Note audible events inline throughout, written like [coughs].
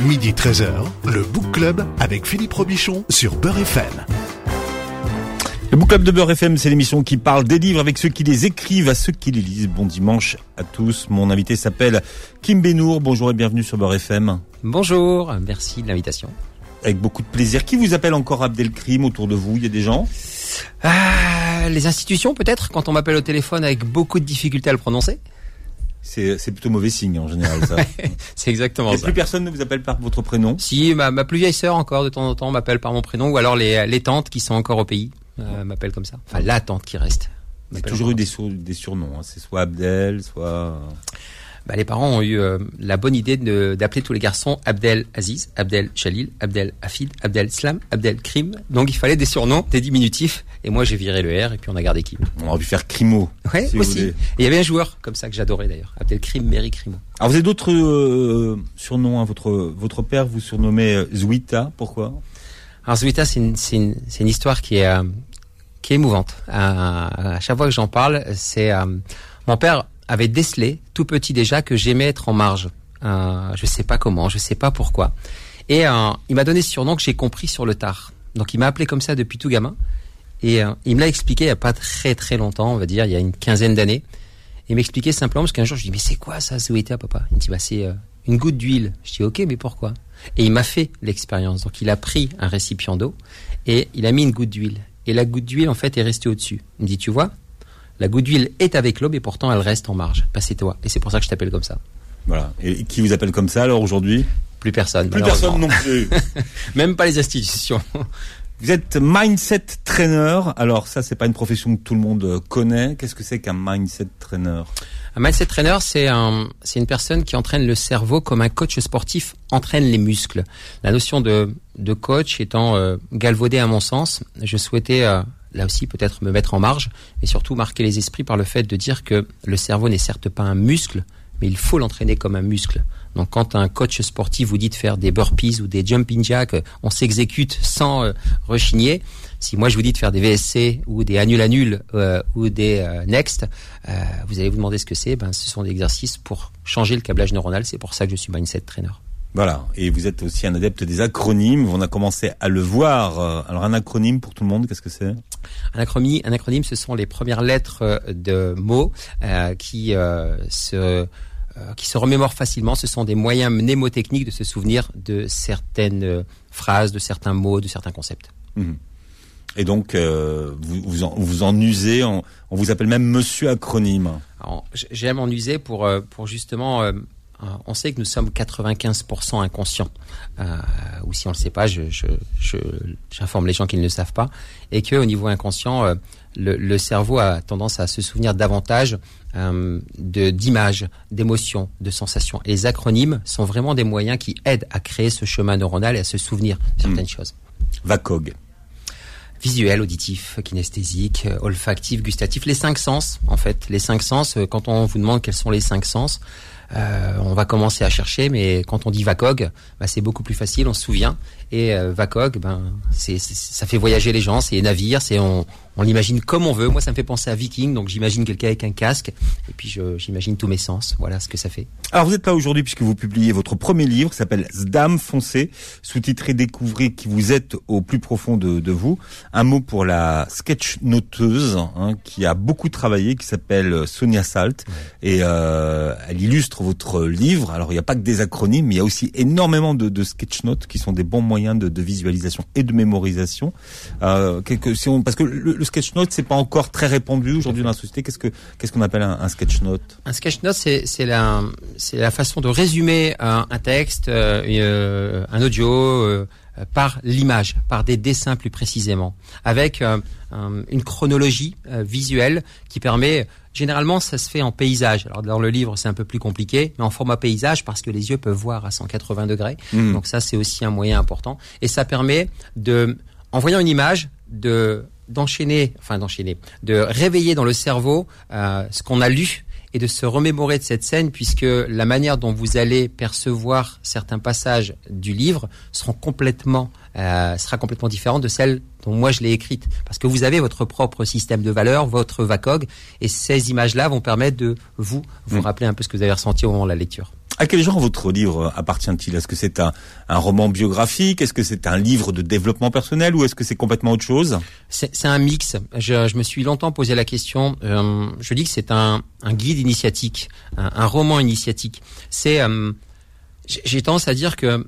Midi 13h, le Book Club avec Philippe Robichon sur Beurre FM. Le Book Club de Beurre FM, c'est l'émission qui parle des livres avec ceux qui les écrivent à ceux qui les lisent. Bon dimanche à tous. Mon invité s'appelle Kim Benour. Bonjour et bienvenue sur Beurre FM. Bonjour, merci de l'invitation. Avec beaucoup de plaisir. Qui vous appelle encore Abdelkrim autour de vous? Il y a des gens? Ah, Les institutions peut-être, quand on m'appelle au téléphone avec beaucoup de difficultés à le prononcer c'est, plutôt mauvais signe en général ça. [laughs] c'est exactement Et ça. Plus personne ne vous appelle par votre prénom Si, ma, ma plus vieille sœur encore de temps en temps m'appelle par mon prénom ou alors les, les tantes qui sont encore au pays euh, m'appellent comme ça. Enfin la tante qui reste. C'est toujours eu des, des surnoms. Hein. C'est soit Abdel, soit bah, les parents ont eu euh, la bonne idée d'appeler tous les garçons Abdel Aziz, Abdel Chalil, Abdel Afid, Abdel Slam, Abdel Krim. Donc il fallait des surnoms, des diminutifs. Et moi j'ai viré le R et puis on a gardé Kim. On aurait pu faire Crimo. Ouais, aussi. Et il y avait un joueur comme ça que j'adorais d'ailleurs, Abdel Krim, Mary Crimo. Alors vous avez d'autres euh, surnoms. Hein. Votre votre père vous surnommait euh, Zouita. Pourquoi? Alors Zouita c'est une, une, une histoire qui est qui est émouvante. à chaque fois que j'en parle, c'est mon père avait décelé tout petit déjà que j'aimais être en marge. Euh, je sais pas comment, je sais pas pourquoi. Et euh, il m'a donné ce surnom que j'ai compris sur le tard. Donc il m'a appelé comme ça depuis tout gamin. Et euh, il me l'a expliqué il y a pas très très longtemps, on va dire, il y a une quinzaine d'années. Il m'expliquait simplement parce qu'un jour je lui dis mais c'est quoi ça, à papa? Il me dit bah c'est euh, une goutte d'huile. Je dis ok mais pourquoi? Et il m'a fait l'expérience. Donc il a pris un récipient d'eau et il a mis une goutte d'huile. Et la goutte d'huile en fait est restée au-dessus. Il me dit tu vois, la goutte d'huile est avec l'eau, mais pourtant elle reste en marge. Bah, c'est toi. Et c'est pour ça que je t'appelle comme ça. Voilà. Et qui vous appelle comme ça alors aujourd'hui? Plus personne. Plus personne non plus. [laughs] Même pas les institutions. Vous êtes mindset trainer. Alors ça, c'est pas une profession que tout le monde connaît. Qu'est-ce que c'est qu'un mindset trainer? Un mindset trainer, c'est un, c'est une personne qui entraîne le cerveau comme un coach sportif entraîne les muscles. La notion de, de coach étant euh, galvaudée à mon sens, je souhaitais euh, là aussi peut-être me mettre en marge, mais surtout marquer les esprits par le fait de dire que le cerveau n'est certes pas un muscle, mais il faut l'entraîner comme un muscle. Donc quand un coach sportif vous dit de faire des burpees ou des jumping jacks, on s'exécute sans euh, rechigner. Si moi je vous dis de faire des VSC ou des annul annul euh, ou des euh, next, vous allez vous demander ce que c'est. Ben ce sont des exercices pour changer le câblage neuronal. C'est pour ça que je suis mindset trainer. Voilà. Et vous êtes aussi un adepte des acronymes. On a commencé à le voir. Alors un acronyme pour tout le monde, qu'est-ce que c'est? Un acronyme, un acronyme, ce sont les premières lettres de mots euh, qui euh, se euh, qui se remémorent facilement. Ce sont des moyens mnémotechniques de se souvenir de certaines phrases, de certains mots, de certains concepts. Mmh. Et donc, vous, vous, en, vous en usez, on, on, vous appelle même Monsieur Acronyme. J'aime en user pour, pour justement euh, on sait que nous sommes 95% inconscients, euh, ou si on ne le sait pas, je, j'informe les gens qui ne le savent pas, et que au niveau inconscient, euh, le, cerveau a tendance à se souvenir davantage de d'images, d'émotions, de sensations. Et les acronymes sont vraiment des moyens qui aident à créer ce chemin neuronal et à se souvenir de certaines hmm. choses. VACOG visuel, auditif, kinesthésique, olfactif, gustatif, les cinq sens en fait. Les cinq sens, quand on vous demande quels sont les cinq sens, euh, on va commencer à chercher, mais quand on dit VACOG, bah, c'est beaucoup plus facile, on se souvient. Et euh, VACOG, ben, c'est, ça fait voyager les gens, c'est les navires, c'est on, on l'imagine comme on veut. Moi, ça me fait penser à Viking, donc j'imagine quelqu'un avec un casque, et puis j'imagine tous mes sens. Voilà ce que ça fait. Alors, vous êtes là aujourd'hui puisque vous publiez votre premier livre qui s'appelle Zdam foncé, sous-titré Découvrez qui vous êtes au plus profond de, de vous. Un mot pour la sketch noteuse hein, qui a beaucoup travaillé, qui s'appelle Sonia Salt, et euh, elle illustre votre livre. Alors, il n'y a pas que des acronymes, mais il y a aussi énormément de, de sketch notes qui sont des bons moyens de, visualisation et de mémorisation. Euh, parce que le, le sketch note, c'est pas encore très répandu aujourd'hui dans la société. Qu'est-ce que qu'est-ce qu'on appelle un, sketch note? Un sketch note, c'est la c'est la façon de résumer un, texte, euh, euh, un audio. Euh, par l'image, par des dessins plus précisément, avec une chronologie visuelle qui permet, généralement ça se fait en paysage, alors dans le livre c'est un peu plus compliqué, mais en format paysage parce que les yeux peuvent voir à 180 degrés, mmh. donc ça c'est aussi un moyen important, et ça permet de, en voyant une image, de d'enchaîner, enfin d'enchaîner, de réveiller dans le cerveau euh, ce qu'on a lu et de se remémorer de cette scène puisque la manière dont vous allez percevoir certains passages du livre seront complètement euh, sera complètement différente de celle dont moi je l'ai écrite. Parce que vous avez votre propre système de valeurs, votre VACOG, et ces images-là vont permettre de vous vous rappeler un peu ce que vous avez ressenti au moment de la lecture. À quel genre votre livre appartient-il? Est-ce que c'est un, un roman biographique? Est-ce que c'est un livre de développement personnel ou est-ce que c'est complètement autre chose? C'est un mix. Je, je me suis longtemps posé la question. euh, je dis que c'est un, un guide initiatique, un, un roman initiatique. C'est, euh, j'ai tendance à dire que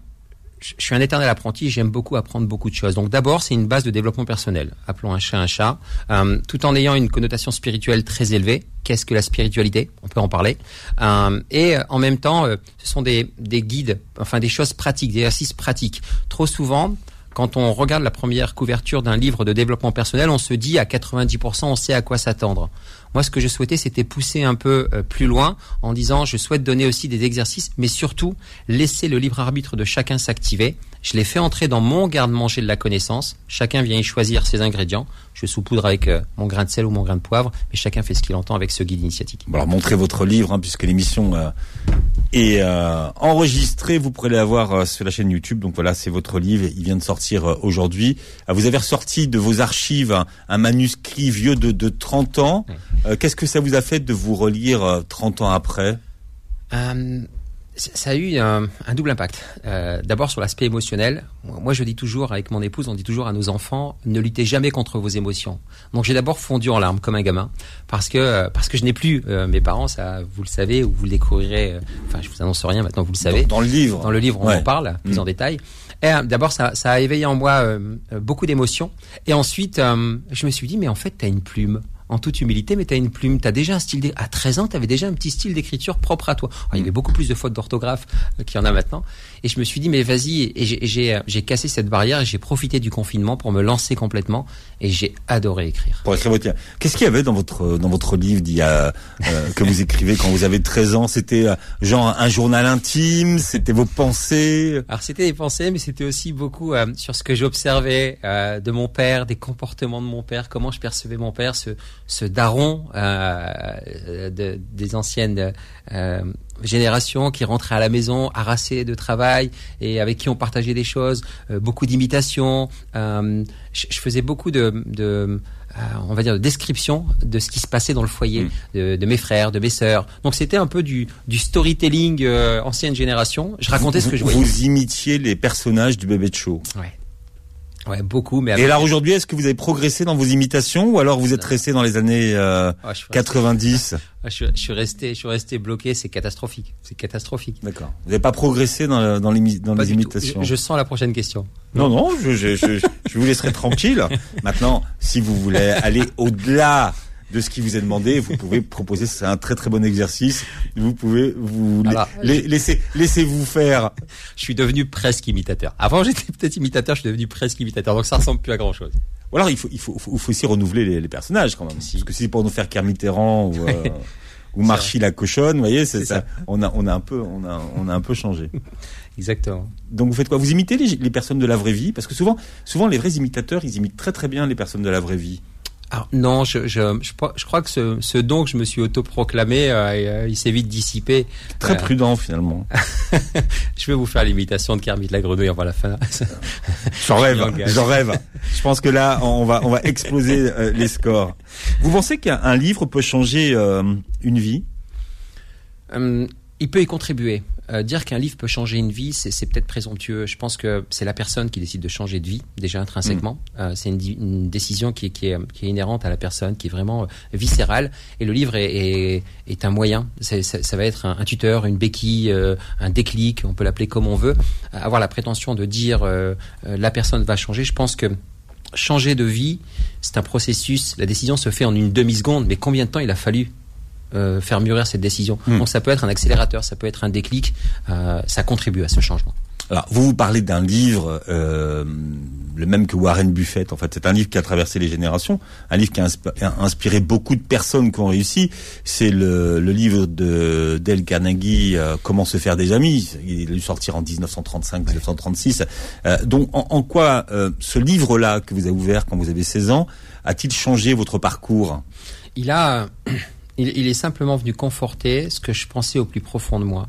je suis un éternel apprenti. J'aime beaucoup apprendre beaucoup de choses. Donc d'abord, c'est une base de développement personnel. Appelons un chat un chat, euh, tout en ayant une connotation spirituelle très élevée. Qu'est-ce que la spiritualité? On peut en parler. Euh, et euh, en même temps, ce sont des, des guides, enfin des choses pratiques, des exercices pratiques. Trop souvent, quand on regarde la première couverture d'un livre de développement personnel, on se dit à 90% on sait à quoi s'attendre. Moi, ce que je souhaitais, c'était pousser un peu euh, plus loin en disant je souhaite donner aussi des exercices, mais surtout laisser le libre arbitre de chacun s'activer. Je l'ai fait entrer dans mon garde-manger de la connaissance. Chacun vient y choisir ses ingrédients. Je saupoudre avec euh, mon grain de sel ou mon grain de poivre, mais chacun fait ce qu'il entend avec ce guide initiatique. Bon, alors montrez votre livre, hein, puisque l'émission euh, est euh, enregistrée. Vous pourrez l'avoir euh, sur la chaîne YouTube. Donc voilà, c'est votre livre. Il vient de sortir aujourd'hui. Ah, vous avez ressorti de vos archives un, un manuscrit vieux de, de 30 ans. Euh, Qu'est-ce que ça vous a fait de vous relire euh, 30 ans après? Euh, ça a eu un, un double impact. Euh, D'abord sur l'aspect émotionnel. Moi, je dis toujours avec mon épouse, on dit toujours à nos enfants, ne luttez jamais contre vos émotions. Donc j'ai d'abord fondu en larmes comme un gamin parce que parce que je n'ai plus euh, mes parents, ça vous le savez ou vous le découvrirez. euh, Enfin, je vous annonce rien maintenant, vous le savez. dans, dans le livre Dans le livre, on Ouais. en parle plus Mm. en détail. Et euh, d'abord, ça, ça a éveillé en moi beaucoup d'émotions. Et ensuite, je me suis dit, mais en fait, tu as une plume. En toute humilité, mais tu as une plume. Tu as déjà un style. À 13 ans, tu avais déjà un petit style d'écriture propre à toi. Il y avait beaucoup plus de fautes d'orthographe euh, qu'il y en a maintenant. Et je me suis dit, mais vas-y. Et j'ai- euh, cassé cette barrière et j'ai profité du confinement pour me lancer complètement. Et j'ai adoré écrire. pour écrire votre livre. Qu'est-ce qu'il y avait dans votre dans votre livre d'il y a, euh, que vous écrivez quand vous avez 13 ans? C'était euh, genre un journal intime? C'était vos pensées? Alors c'était des pensées, mais c'était aussi beaucoup euh, sur ce que j'observais euh, de mon père, des comportements de mon père, comment je percevais mon père, ce, ce daron euh, de- des anciennes générations qui rentrait à la maison harassé de travail et avec qui on partageait des choses, euh, beaucoup d'imitations. Euh, je, faisais beaucoup de, de euh, on va dire de description de ce qui se passait dans le foyer Mm. de, de mes frères, de mes sœurs. Donc c'était un peu du, du storytelling ancienne génération. Je racontais ce que je voyais. vous imitiez les personnages du bébé de show. Ouais. Ouais, beaucoup, mais Et alors aujourd'hui, est-ce que vous avez progressé dans vos imitations ou alors vous êtes resté dans les années euh, Ah, je, suis resté, 90 ah, [laughs] je, suis- je suis resté, je suis resté bloqué. C'est catastrophique. C'est catastrophique. D'accord. Vous n'avez pas progressé dans, le- dans, l'émi- dans Pas les imitations Je, je sens la prochaine question. Non, non, je, je, je, je vous laisserai tranquille. [laughs] Maintenant, si vous voulez aller au-delà de ce qui vous est demandé, vous pouvez [laughs] proposer, c'est un très très bon exercice. Vous pouvez vous Alors, la- laisser, laissez-vous faire. Je suis devenu presque imitateur. Avant, j'étais peut-être imitateur. Je suis devenu presque imitateur. Donc ça ressemble plus à grand chose. Ou alors il faut, il faut, faut, faut aussi renouveler les, les personnages quand même. Si. Parce que si c'est pour nous faire Kermit Mitterrand ou, [laughs] euh, ou Marchie la cochonne, vous voyez, c'est C'est ça. ça. On a, on a un peu, on a, on a un peu changé. [laughs] Exactement. Donc vous faites quoi? Vous imitez les, les personnes de la vraie vie? Parce que souvent, souvent les vrais imitateurs, ils imitent très très bien les personnes de la vraie vie. Alors non, je, je, je, je crois que ce, ce don que je me suis autoproclamé, euh, il s'est vite dissipé. Très Euh, prudent finalement. [laughs] Je vais vous faire l'imitation de Kermit la grenouille avant la fin. [laughs] J'en rêve, [laughs] j'en rêve. Je pense que là, on va, on va exploser euh, les scores. Vous pensez qu'un un livre peut changer euh, une vie? Hum, il peut y contribuer. Euh, dire qu'un livre peut changer une vie, c'est peut-être présomptueux. Je pense que c'est la personne qui décide de changer de vie, déjà intrinsèquement. Euh, c'est une, décision qui est, qui, est, qui est inhérente à la personne, qui est vraiment euh, viscérale. Et le livre est, un moyen. Ça, ça va être un, un tuteur, une béquille, euh, un déclic, on peut l'appeler comme on veut. Avoir la prétention de dire la personne va changer, je pense que changer de vie, c'est un processus. La décision se fait en une demi-seconde, mais combien de temps il a fallu euh, faire mûrir cette décision Hmm. Donc ça peut être un accélérateur, ça peut être un déclic, euh, ça contribue à ce changement. Alors, vous vous parlez d'un livre, euh, le même que Warren Buffett. En fait, c'est un livre qui a traversé les générations, un livre qui a insp- a inspiré beaucoup de personnes qui ont réussi. C'est le, le livre de Dale Carnegie, Comment se faire des amis. Il est dû sortir en 1935-1936. Euh, donc, en, en quoi ce livre-là que vous avez ouvert quand vous avez 16 ans a-t-il changé votre parcours? Il a, il, est simplement venu conforter ce que je pensais au plus profond de moi.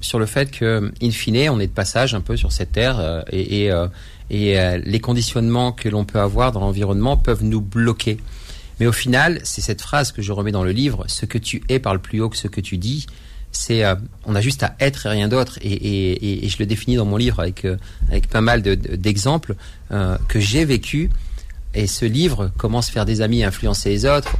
sur le fait que, in fine, on est de passage un peu sur cette terre et, et, et les conditionnements que l'on peut avoir dans l'environnement peuvent nous bloquer. Mais au final, c'est cette phrase que je remets dans le livre, ce que tu es parle plus haut que ce que tu dis. C'est, euh, on a juste à être et rien d'autre. Et, je le définis dans mon livre avec euh, pas mal d'exemples euh, que j'ai vécu. Et ce livre commence à faire des amis, influencer les autres.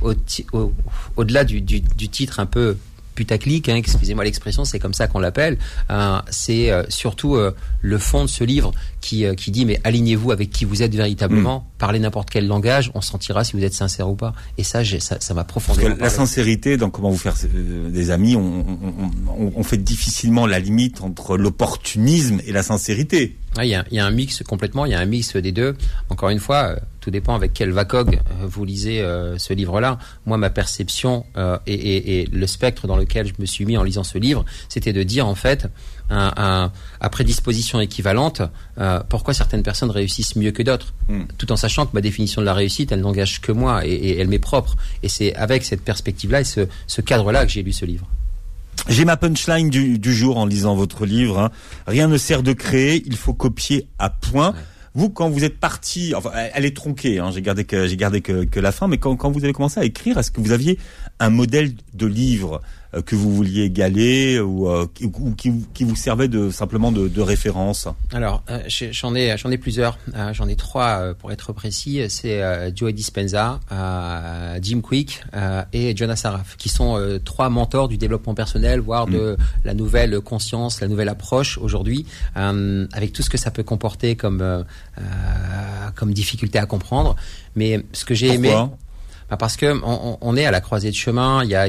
Au-delà du, du, du, titre un peu putaclic, hein, excusez-moi l'expression, c'est comme ça qu'on l'appelle. Euh, c'est euh, surtout euh, le fond de ce livre qui, qui dit mais alignez-vous avec qui vous êtes véritablement, mm. parlez n'importe quel langage, on sentira si vous êtes sincère ou pas. Et ça, ça, ça m'a profondément. Parce que la sincérité dans comment vous faire des amis, on, on, on, fait difficilement la limite entre l'opportunisme et la sincérité. Il y, a, y, a, un mix complètement, il y a un mix des deux. Encore une fois, tout dépend avec quel VACOG vous lisez ce livre-là. Moi, ma perception et, et, et, le spectre dans lequel je me suis mis en lisant ce livre, c'était de dire en fait, un, à prédisposition équivalente, euh, pourquoi certaines personnes réussissent mieux que d'autres, hmm. tout en sachant que ma définition de la réussite, elle n'engage que moi et, elle m'est propre. Et c'est avec cette perspective-là et ce, cadre-là que j'ai lu ce livre. J'ai ma punchline du, jour en lisant votre livre. Hein. Rien ne sert de créer, il faut copier à point. Vous, quand vous êtes parti, enfin, elle est tronquée. Hein, j'ai gardé que j'ai gardé que, que, la fin, mais quand, quand vous avez commencé à écrire, est-ce que vous aviez un modèle de livre que vous vouliez égaler ou, euh, ou qui, qui, vous servait de simplement de, de référence Alors euh, j'en ai j'en ai plusieurs, j'en ai trois pour être précis. C'est Joe Dispenza, Jim Quick et Jonas Saraf, qui sont trois mentors du développement personnel, voire de mm. la nouvelle conscience, la nouvelle approche aujourd'hui, avec tout ce que ça peut comporter comme comme difficulté à comprendre. Mais ce que j'ai aimé parce que on, est à la croisée de chemin. Il y a,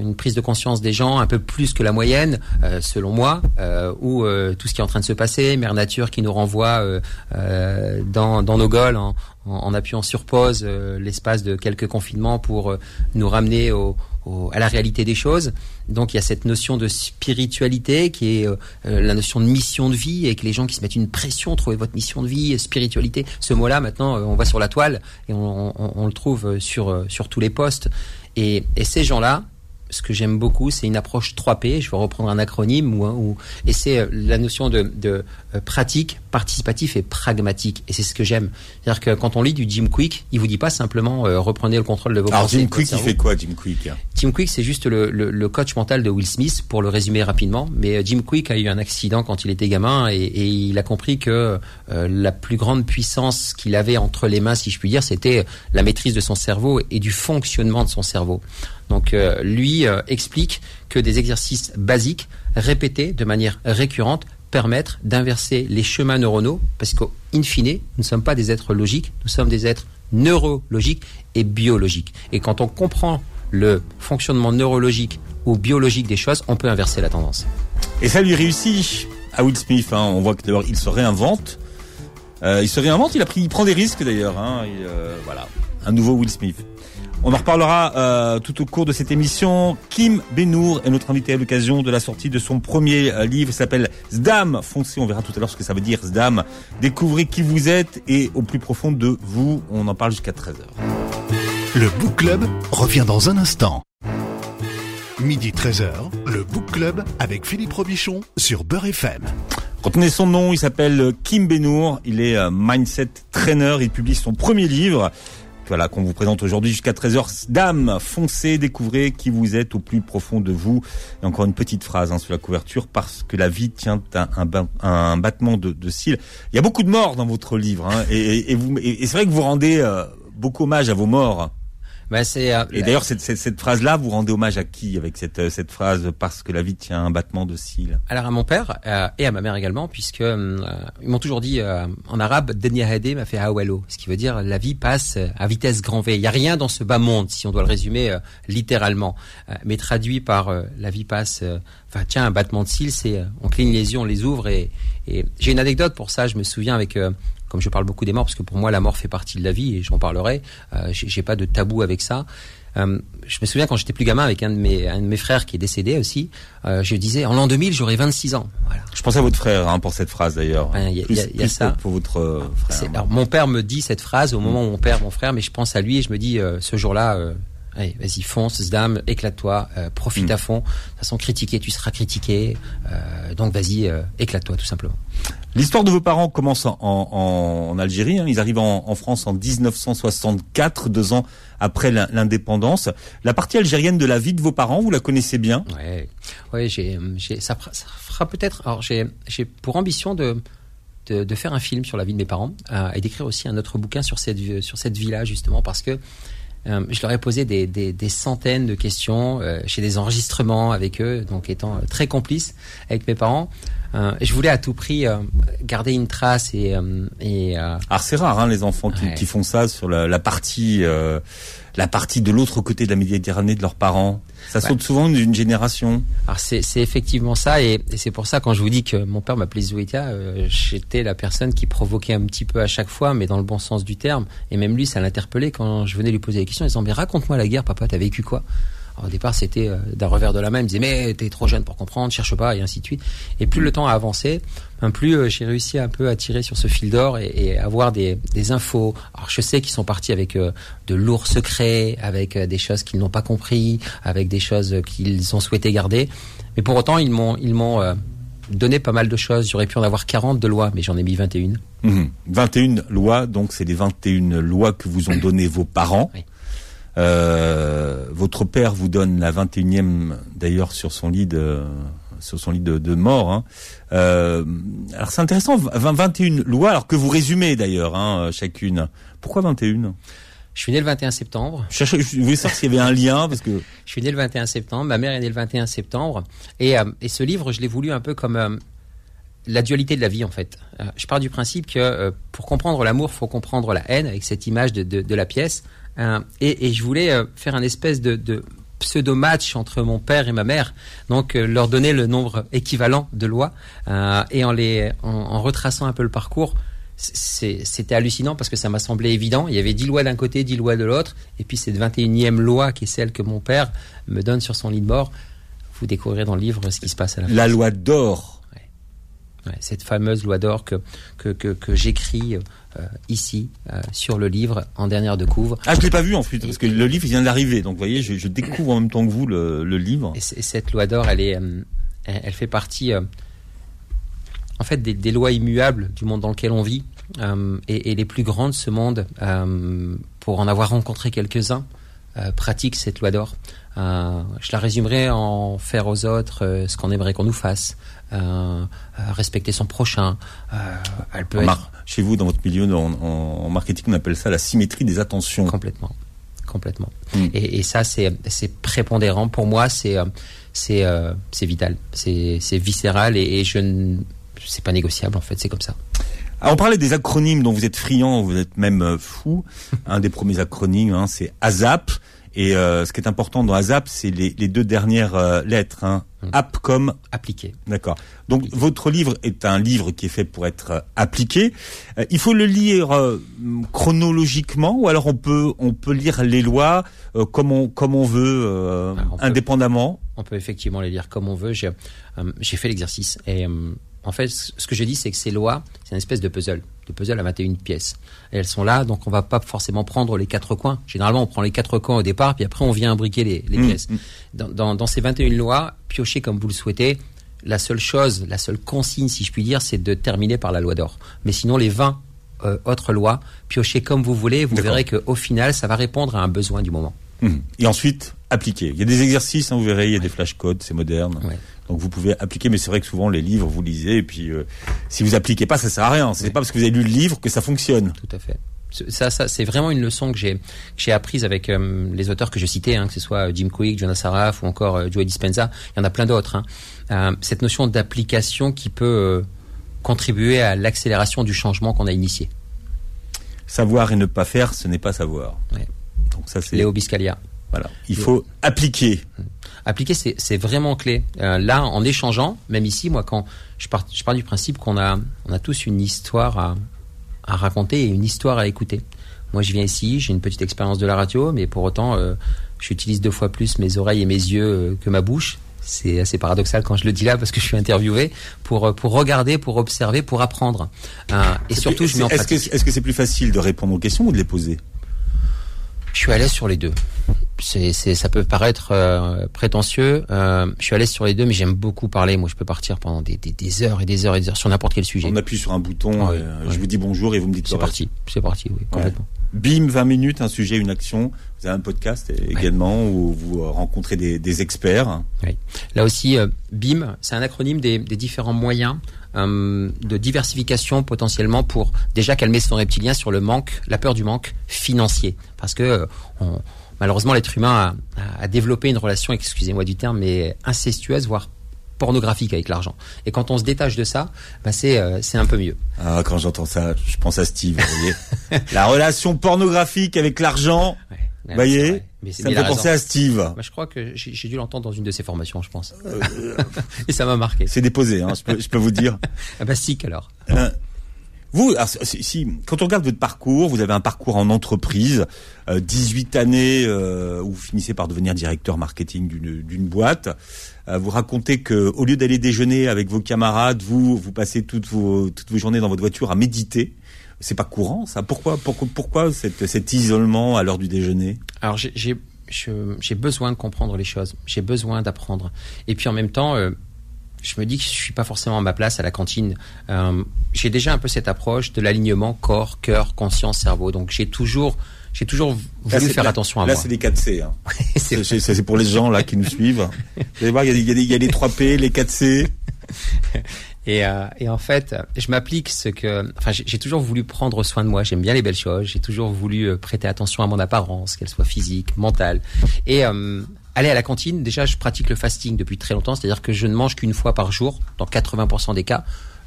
une prise de conscience des gens un peu plus que la moyenne, euh, selon moi, euh, où euh, tout ce qui est en train de se passer, Mère Nature qui nous renvoie euh, dans, dans nos goals en, en, appuyant sur pause l'espace de quelques confinements pour nous ramener au, à la réalité des choses. Donc il y a cette notion de spiritualité qui est euh, euh, la notion de mission de vie et que les gens qui se mettent une pression, trouvez votre mission de vie, spiritualité. Ce mot-là, maintenant, euh, on va sur la toile et on, le trouve sur, sur tous les postes. Et ces gens-là, ce que j'aime beaucoup, c'est une approche 3P. Je vais reprendre un acronyme ou, et c'est euh, la notion de, de, euh, pratique, participatif et pragmatique. Et c'est ce que j'aime. C'est-à-dire que quand on lit du Jim Quick, il vous dit pas simplement euh, reprenez le contrôle de vos Alors Jim Quick, il fait quoi, Jim Quick? Jim Quick, c'est juste le, le, le, coach mental de Will Smith, pour le résumer rapidement. Mais Jim Quick a eu un accident quand il était gamin et, et il a compris que la plus grande puissance qu'il avait entre les mains, si je puis dire, c'était la maîtrise de son cerveau et du fonctionnement de son cerveau. Donc euh, lui euh, explique que des exercices basiques répétés de manière récurrente permettent d'inverser les chemins neuronaux parce qu'in fine, nous ne sommes pas des êtres logiques, nous sommes des êtres neurologiques et biologiques. Et quand on comprend le fonctionnement neurologique ou biologique des choses, on peut inverser la tendance. Et ça lui réussit à Will Smith. Hein. On voit que d'abord il se réinvente. Euh, il se réinvente, il a pris, il prend des risques d'ailleurs. Hein. voilà, un nouveau Will Smith. On en reparlera euh, tout au cours de cette émission. Kim Benour est notre invité à l'occasion de la sortie de son premier euh, livre, s'appelle Zdam. Foncez, on verra tout à l'heure ce que ça veut dire Zdam. Découvrez qui vous êtes et au plus profond de vous, on en parle jusqu'à 13h. Le Book Club revient dans un instant. Midi 13h, le Book Club avec Philippe Robichon sur Beurre FM. Retenez son nom, il s'appelle Kim Benour, il est euh, mindset trainer, il publie son premier livre voilà, qu'on vous présente aujourd'hui jusqu'à 13h. Dame, foncez, découvrez qui vous êtes au plus profond de vous. Et encore une petite phrase hein, sur la couverture, parce que la vie tient un, un, battement de, cils. Il y a beaucoup de morts dans votre livre, hein, et, c'est vrai que vous rendez euh, beaucoup hommage à vos morts. Bah, c'est, euh, et d'ailleurs, cette, cette, cette phrase-là, vous rendez hommage à qui avec cette, euh, cette phrase parce que la vie tient un battement de cils Alors à mon père euh, et à ma mère également, puisque ils m'ont toujours dit en arabe, Denia Hede m'a fait Awalo, ce qui veut dire la vie passe à vitesse grand V. Il y a rien dans ce bas monde, si on doit le résumer littéralement, mais traduit par la vie passe. Enfin, tiens, un battement de cils, c'est on cligne les yeux, on les ouvre et, et j'ai une anecdote pour ça. Je me souviens avec comme je parle beaucoup des morts, parce que pour moi la mort fait partie de la vie et j'en parlerai. Euh, j'ai pas de tabou avec ça. Euh, je me souviens quand j'étais plus gamin avec un de mes, un de mes frères qui est décédé aussi, euh, je disais en l'an 2000 j'aurai 26 ans. Voilà. Je pensais à votre frère hein, pour cette phrase d'ailleurs. Il y, y, y, a ça. Pour, votre euh, frère. Alors, mon père me dit cette phrase au moment où on perd mon frère, mais je pense à lui et je me dis euh, ce jour-là Allez, vas-y, fonce, dame, éclate-toi, euh, profite Mm. à fond. De toute façon, critiquer, tu seras critiqué. Euh, donc vas-y, euh, éclate-toi tout simplement. L'histoire de vos parents commence en, Algérie. hein. Ils arrivent en, France en 1964, deux ans après l'in- l'indépendance. La partie algérienne de la vie de vos parents, vous la connaissez bien? Ouais, ouais, j'ai, ça, fera- peut-être. Alors, j'ai, pour ambition de, faire un film sur la vie de mes parents euh, et d'écrire aussi un autre bouquin sur cette, sur vie-là justement parce que euh, je leur ai posé des, centaines de questions. Euh, j'ai des enregistrements avec eux, donc étant euh, très complice avec mes parents. Euh, je voulais à tout prix euh, garder une trace et, euh, et euh, Alors c'est rare, hein, les enfants qui, Ouais. qui font ça sur la, la partie, euh, la partie de l'autre côté de la Méditerranée de leurs parents. Ça Ouais. saute souvent d'une génération. Alors c'est effectivement ça et, et c'est pour ça quand je vous dis que mon père m'appelait Zouïtia, euh, j'étais la personne qui provoquait un petit peu à chaque fois, mais dans le bon sens du terme. Et même lui, ça l'interpellait quand je venais lui poser des questions, en disant mais raconte-moi la guerre, papa, t'as vécu quoi? Alors, Au départ, c'était euh, d'un revers de la main, il me disait mais t'es trop jeune pour comprendre, cherche pas et ainsi de suite. Et plus le temps a avancé, ben, plus euh, j'ai réussi un peu à tirer sur ce fil d'or et, et avoir des, des infos. Alors je sais qu'ils sont partis avec euh, de lourds secrets, avec des choses qu'ils n'ont pas compris, avec des choses qu'ils ont souhaité garder. Mais pour autant, ils m'ont ils m'ont donné pas mal de choses. J'aurais pu en avoir 40 de lois, mais j'en ai mis 21. Mhm. 21 lois, donc c'est les 21 lois que vous ont donné vos parents. Oui. Euh, votre père vous donne la 21e d'ailleurs sur son lit de sur son lit de, de mort. hein. Euh, alors c'est intéressant, 20 21 lois, alors que vous résumez d'ailleurs hein, chacune. Pourquoi 21 Je suis né le 21 septembre. je, je voulais savoir s'il y avait un lien parce que [laughs] Je suis né le 21 septembre. Ma mère est née le 21 septembre. Et, euh, et ce livre, je l'ai voulu un peu comme euh, la dualité de la vie, en fait. Je pars du principe que pour comprendre l'amour, faut comprendre la haine, avec cette image de, de, de la pièce. Euh, et, je voulais euh, faire un espèce de, pseudo-match entre mon père et ma mère. Donc, euh, leur donner le nombre équivalent de lois. Et en, les, en, retraçant un peu le parcours, c'était hallucinant parce que ça m'a semblé évident. Il y avait 10 lois d'un côté, 10 lois de l'autre. Et puis cette 21e loi qui est celle que mon père me donne sur son lit de mort. Vous découvrirez dans le livre ce qui se passe à la fin. la loi d'or. Cette fameuse loi d'or que, que, que, que j'écris euh, ici euh, sur le livre en dernière de couve. Ah, je l'ai pas vu ensuite parce que le livre vient d'arriver. Donc, vous voyez, je, je découvre en même temps que vous le, le livre. Et, cette loi d'or, elle est, euh, elle, fait partie, en fait, des, des lois immuables du monde dans lequel on vit. Et, et les plus grands de ce monde, pour en avoir rencontré quelques-uns, pratiquent cette loi d'or. Je la résumerai en faire aux autres ce qu'on aimerait qu'on nous fasse, euh, respecter son prochain. Euh, elle peut En être mar- chez vous, dans votre milieu, en, marketing, on appelle ça la symétrie des attentions. Complètement, complètement. Mm. Et, et ça, c'est prépondérant pour moi. C'est euh, c'est euh, vital, c'est viscéral et, et je ne c'est pas négociable en fait. C'est comme ça. Alors, on parlait des acronymes dont vous êtes friand, vous êtes même fou. [laughs] Un des premiers acronymes, hein, c'est ASAP. Et euh, ce qui est important dans ASAP, c'est les, les deux dernières euh, lettres. Hein. Mm. App comme Appliqué. D'accord. Donc votre livre est un livre qui est fait pour être euh, appliqué. Euh, il faut le lire chronologiquement ou alors on peut on peut lire les lois euh, comme on comme on veut peut. indépendamment? On peut effectivement les lire comme on veut. J'ai j'ai fait l'exercice et euh, en fait, ce que je dis, c'est que ces lois, c'est une espèce de puzzle, de puzzle à 21 pièces. Et elles sont là, donc on va pas forcément prendre les quatre coins. Généralement, on prend les quatre coins au départ, puis après on vient imbriquer les, les Mm, pièces. mm. Dans, dans, dans ces 21 lois, piochez comme vous le souhaitez. La seule chose, la seule consigne, si je puis dire, c'est de terminer par la loi d'or. Mais sinon, les 20 euh, autres lois, piochez comme vous voulez. Vous verrez qu'au final, ça va répondre à un besoin du moment. Mhm. Et ensuite appliquer. Il y a des exercices, hein, vous verrez, il y a des flashcodes, c'est moderne. Ouais. Donc vous pouvez appliquer, mais c'est vrai que souvent les livres vous lisez et puis euh, si vous appliquez pas, ça sert à rien. C'est Ouais. pas parce que vous avez lu le livre que ça fonctionne. Tout à fait. Ça, ça c'est vraiment une leçon que j'ai que j'ai apprise avec euh, les auteurs que je citais, hein, que ce soit Jim Quick, Jonas Saraf ou encore euh, Joe Dispenza. Il y en a plein d'autres. Hein. Euh, cette notion d'application qui peut euh, contribuer à l'accélération du changement qu'on a initié. Savoir et ne pas faire, ce n'est pas savoir. Ouais. Donc ça c'est Léo Biscaglia. Voilà. Il faut appliquer. Appliquer, c'est vraiment clé. Euh, là, en échangeant, même ici, moi, quand je pars, je pars du principe qu'on a, on a tous une histoire à, à raconter et une histoire à écouter. Moi, je viens ici, j'ai une petite expérience de la radio, mais pour autant, euh, j'utilise deux fois plus mes oreilles et mes yeux euh, que ma bouche. C'est assez paradoxal quand je le dis là parce que je suis interviewé pour euh, pour regarder, pour observer, pour apprendre. Euh, et surtout, je mets en Est-ce que pratique. est-ce que c'est plus facile de répondre aux questions ou de les poser? Je suis à l'aise sur les deux. C'est, ça peut paraître euh, prétentieux. Euh, je suis à l'aise sur les deux, mais j'aime beaucoup parler. Moi, je peux partir pendant des, des, des heures et des heures et des heures sur n'importe quel sujet. On appuie sur un bouton, euh, je vous dis bonjour et vous me dites C'est parti, c'est parti, oui, complètement. Bim, 20 minutes, un sujet, une action. Vous avez un podcast également où vous rencontrez des, des experts. Là aussi, euh, BIM, c'est un acronyme des, des différents moyens de diversification potentiellement pour déjà calmer son reptilien sur le manque, la peur du manque financier. Parce que on- malheureusement, l'être humain a, développé une relation, excusez-moi du terme, mais incestueuse, voire pornographique avec l'argent. Et quand on se détache de ça, bah c'est euh, c'est un peu mieux. Ah, quand j'entends ça, je pense à Steve. Vous voyez [laughs] La relation pornographique avec l'argent, Ouais. vous voyez. Mais c'est- Ça me mais fait penser à Steve. Bah, je crois que j'ai dû l'entendre dans une de ses formations, je pense. [laughs] Et ça m'a marqué. C'est déposé, hein, je, peux, je peux vous dire. [laughs] Ah bah stick alors. Euh, vous, si, quand on regarde votre parcours, vous avez un parcours en entreprise, euh, 18 années euh, où vous finissez par devenir directeur marketing d'une boîte. Euh, vous racontez que au lieu d'aller déjeuner avec vos camarades, vous vous passez toutes vos toutes vos journées dans votre voiture à méditer. C'est pas courant, ça? Pourquoi pourquoi pourquoi cette, cet isolement à l'heure du déjeuner? Alors j'ai j'ai besoin de comprendre les choses, j'ai besoin d'apprendre. Et puis en même temps, euh, je me dis que je suis pas forcément à ma place à la cantine. Euh, j'ai déjà un peu cette approche de l'alignement corps, cœur, conscience, cerveau. Donc j'ai toujours j'ai toujours voulu Là, c'est- faire là- attention à Là, moi. c'est les 4 C. Hein. [laughs] C'est- C'est c'est- c'est pour les gens là qui nous suivent. Vous allez voir, il y a, des- y des- y les 3 P, les 4 C. [laughs] Et, euh, et en fait, je m'applique ce que. Enfin, j'ai j'ai toujours voulu prendre soin de moi. J'aime bien les belles choses. J'ai toujours voulu euh, prêter attention à mon apparence, qu'elle soit physique, mentale. Et euh, aller à la cantine, déjà, je pratique le fasting depuis très longtemps. C'est-à-dire que je ne mange qu'une fois par jour, dans 80% des cas,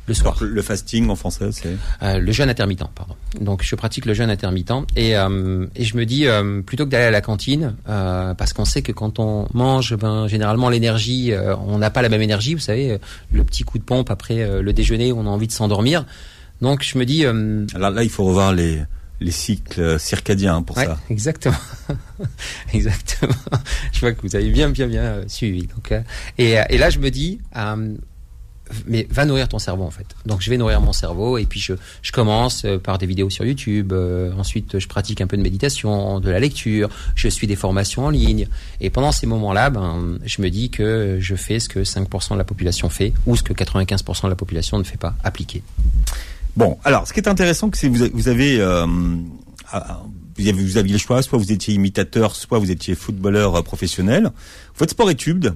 le soir. Alors, le fasting en français, c'est Euh, le jeûne intermittent, pardon. Donc je pratique le jeûne intermittent et, euh, et je me dis euh, plutôt que d'aller à la cantine, euh, parce qu'on sait que quand on mange, ben généralement l'énergie, euh, on n'a pas la même énergie, vous savez, le petit coup de pompe après le déjeuner, on a envie de s'endormir. Donc je me dis, euh, Alors là, il faut revoir les, les cycles circadiens pour ouais, ça. exactement, [laughs] exactement. je vois que vous avez bien, bien, bien euh, suivi. Donc euh, et, euh, et là je me dis. euh, mais va nourrir ton cerveau en fait. Donc je vais nourrir mon cerveau et puis je, je commence par des vidéos sur YouTube. ensuite je pratique un peu de méditation, de la lecture. Je suis des formations en ligne. Et pendant ces moments-là, ben je me dis que je fais ce que 5% de la population fait ou ce que 95% de la population ne fait pas appliquer. Bon, alors, ce qui est intéressant, c'est que vous avez, vous avez, euh, ah, vous avez- vous aviez le choix, soit vous étiez imitateur, soit vous étiez footballeur euh, professionnel. Votre sport-études,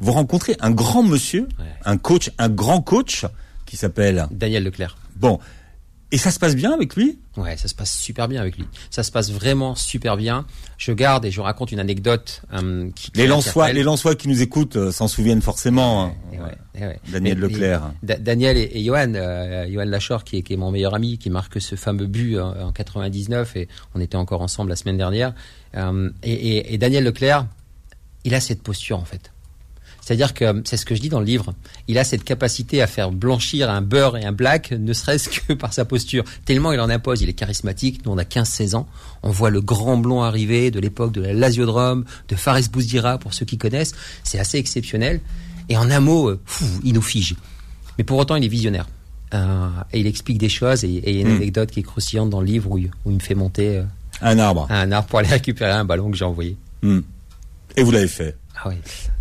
vous rencontrez un grand monsieur, Ouais. un coach, un grand coach qui s'appelle. Daniel Leclerc. Bon, et ça se passe bien avec lui? Ouais, ça se passe super bien avec lui. Ça se passe vraiment super bien. Je garde et je raconte une anecdote euh, qui, qui Les Lensois, les Lensois qui nous écoutent euh, s'en souviennent forcément. hein. Ouais, ouais. Daniel Et- Leclerc. et Da- Daniel et, et Johan, euh, Johan Lachor, qui est, qui est mon meilleur ami, qui marque ce fameux but en, en 99, et on était encore ensemble la semaine dernière. Euh, et Daniel Leclerc, il a cette posture en fait. C'est-à-dire que c'est ce que je dis dans le livre. Il a cette capacité à faire blanchir un beurre et un black, ne serait-ce que par sa posture. Tellement il en impose. Il est charismatique. Nous, on a 15-16 ans. On voit le grand blond arriver de l'époque de la Lasiodrome, de Fares Bouzdira, pour ceux qui connaissent. C'est assez exceptionnel. Et en un mot, euh, il nous fige. Mais pour autant, il est visionnaire. Euh, et il explique des choses. Et, et il y a une Mm. anecdote qui est croustillante dans le livre où, il- où il me fait monter euh, Un arbre. un arbre pour aller récupérer un ballon que j'ai envoyé. Hmm. Et vous l'avez fait. Ah.